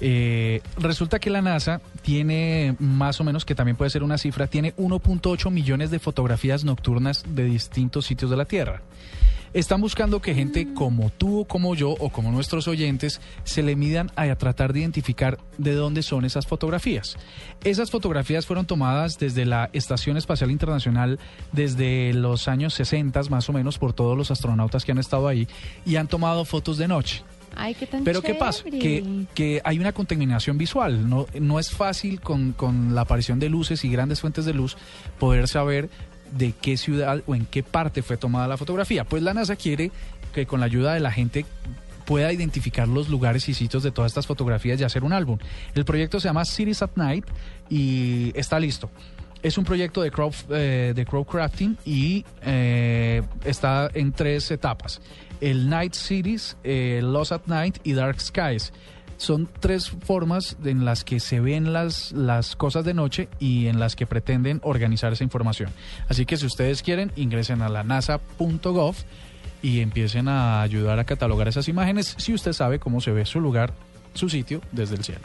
Eh, resulta que la NASA tiene más o menos, que también puede ser una cifra, tiene 1.8 millones de fotografías nocturnas de distintos sitios de la Tierra. Están buscando que gente como tú o como yo o como nuestros oyentes se le midan a tratar de identificar de dónde son esas fotografías. Esas fotografías fueron tomadas desde la Estación Espacial Internacional desde los años 60 más o menos por todos los astronautas que han estado ahí y han tomado fotos de noche. Ay, qué tan Pero ¿qué pasa? chévere. Que, que hay una contaminación visual. No, no es fácil con, con la aparición de luces y grandes fuentes de luz poder saber de qué ciudad o en qué parte fue tomada la fotografía. Pues la NASA quiere que con la ayuda de la gente pueda identificar los lugares y sitios de todas estas fotografías y hacer un álbum. El proyecto se llama Cities at Night y está listo. Es un proyecto de, crowd, eh, de crowdcrafting y eh, está en tres etapas. El Night Cities, eh, Lost at Night y Dark Skies. Son tres formas en las que se ven las, las cosas de noche y en las que pretenden organizar esa información. Así que si ustedes quieren, ingresen a la nasa.gov y empiecen a ayudar a catalogar esas imágenes si usted sabe cómo se ve su lugar, su sitio desde el cielo.